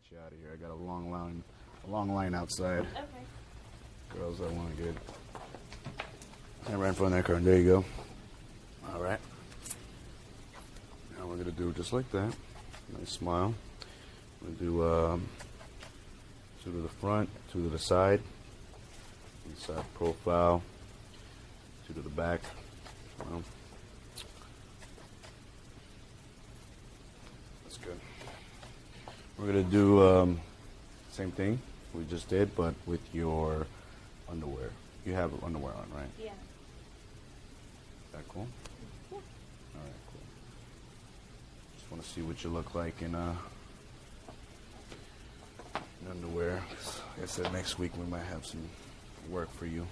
get you out of here. I got a long line, a long line outside. Okay. Girls that want to get. And right in front of that car. There you go. All right. Now we're gonna do just like that. Nice smile. We're gonna do um, two to the front, two to the side. Inside profile. Two to the back. Well, that's good. We're gonna do um, same thing we just did, but with your underwear. You have underwear on, right? Yeah. Is that cool? Yeah. All right, cool. Just want to see what you look like in uh in underwear. Like I said, next week we might have some work for you.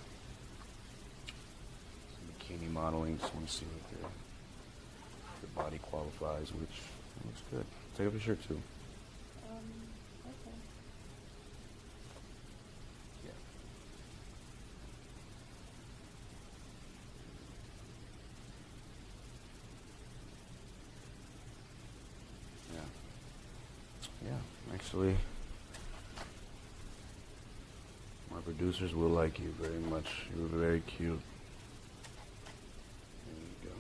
Some bikini modeling. Just want to see what your your body qualifies, which looks good. Take off your shirt too. Um. Okay. Yeah. Yeah. Yeah, actually, my producers will like you very much. You're very cute. There you go.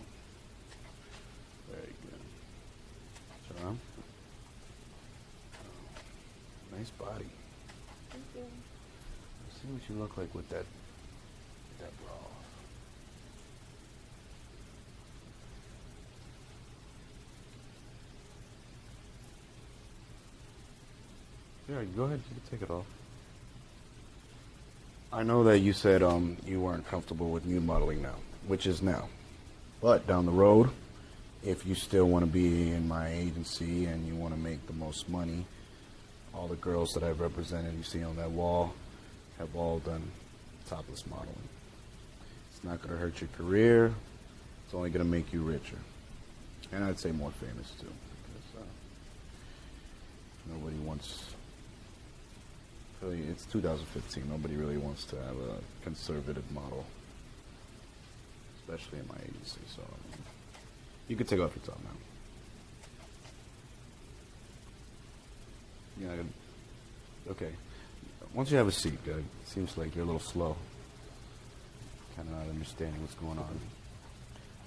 Very good. Turn around. Oh, nice body. Thank you. Let's see what you look like with that with that bra. off. Yeah, go ahead. You can take it off. I know that you said um, you weren't comfortable with new modeling now, which is now. But down the road, if you still want to be in my agency and you want to make the most money, all the girls that I've represented, you see on that wall, have all done topless modeling. It's not going to hurt your career. It's only going to make you richer, and I'd say more famous too, because uh, nobody wants. Really, it's 2015. Nobody really wants to have a conservative model, especially in my agency. So mean, you could take off your top now. Yeah. Okay. Once you have a seat, Doug, seems like you're a little slow. Kind of not understanding what's going on.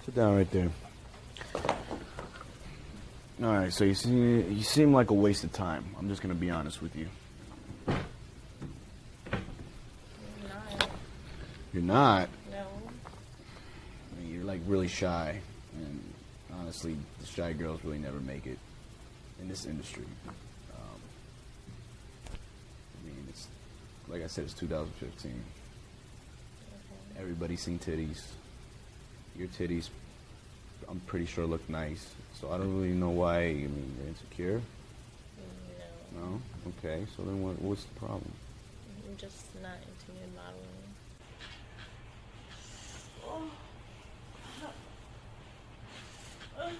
Sit down right there. All right. So you seem you seem like a waste of time. I'm just gonna be honest with you. Not. You're not. No. I mean, you're like really shy, and honestly, the shy girls really never make it in this industry. Um, I mean, it's like I said, it's 2015. Okay. Everybody's seen titties. Your titties, I'm pretty sure look nice. So I don't really know why. I mean, you're insecure. No. No. Okay. So then, what, what's the problem? I'm just not into nude modeling. Oh,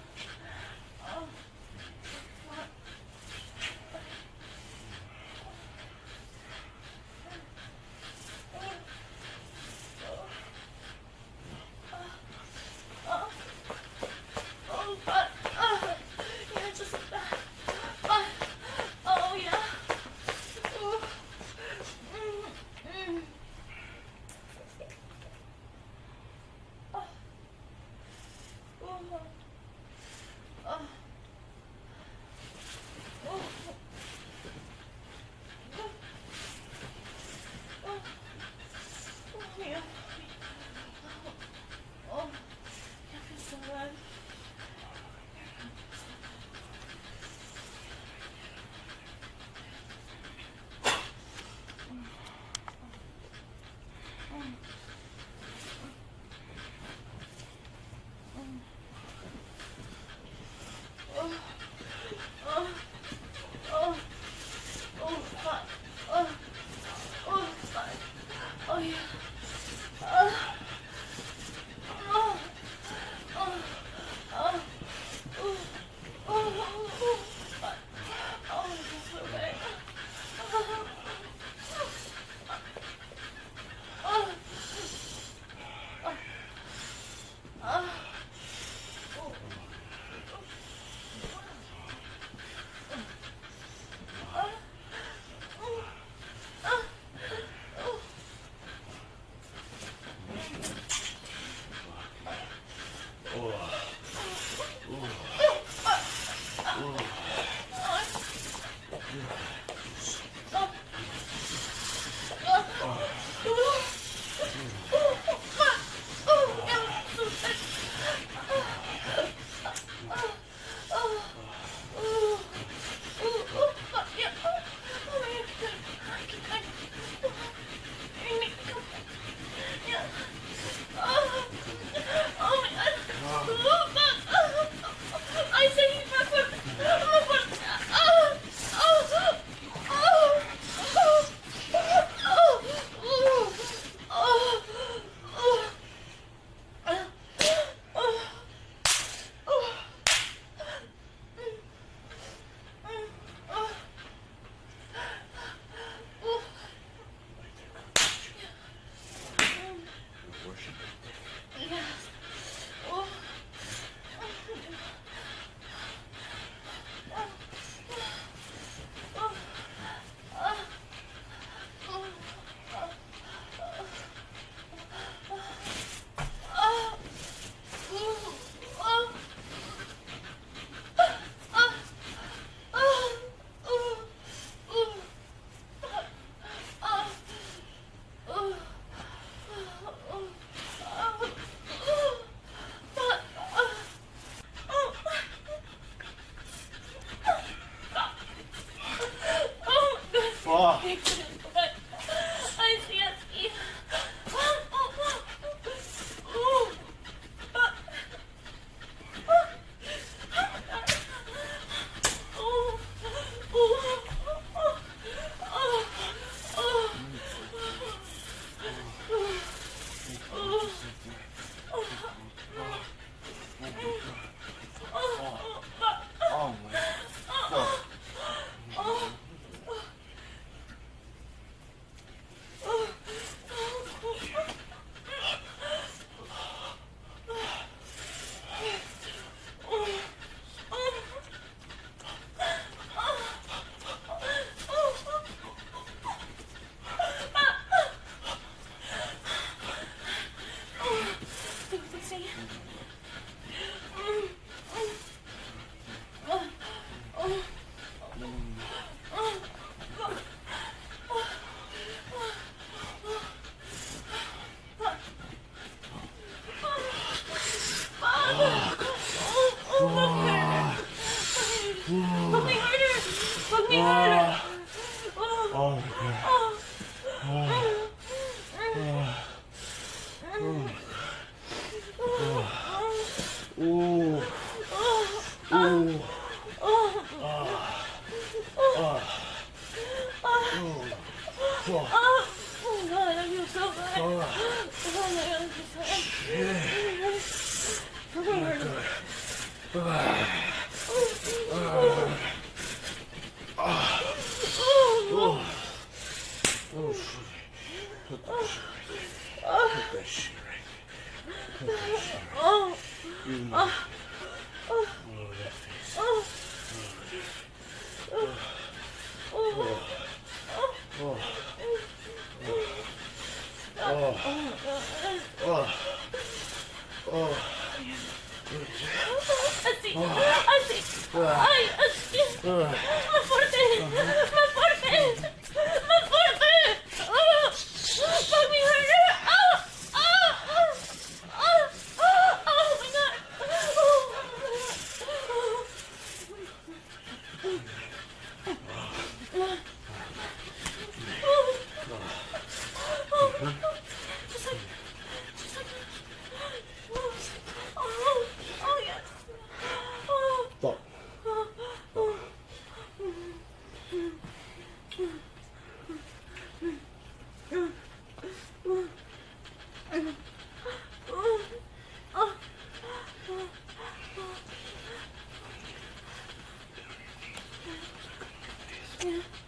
Ooh. Ooh. Fuck. Oh god, I feel so bad. Oh my god, I feel so bad. Oh shit. Put that shit right there. Put that shit right there. Put that shit right Oh, there. You know. All over that face. oh, Oh. Oh. Oh. Oh. así, así. Ay, así. Más fuerte, más fuerte, más fuerte. Oh, fuck me harder. Oh, oh, oh, oh, oh, oh my god. Just like, just like, oh, oh, oh yes. Oh. Fuck. Lower.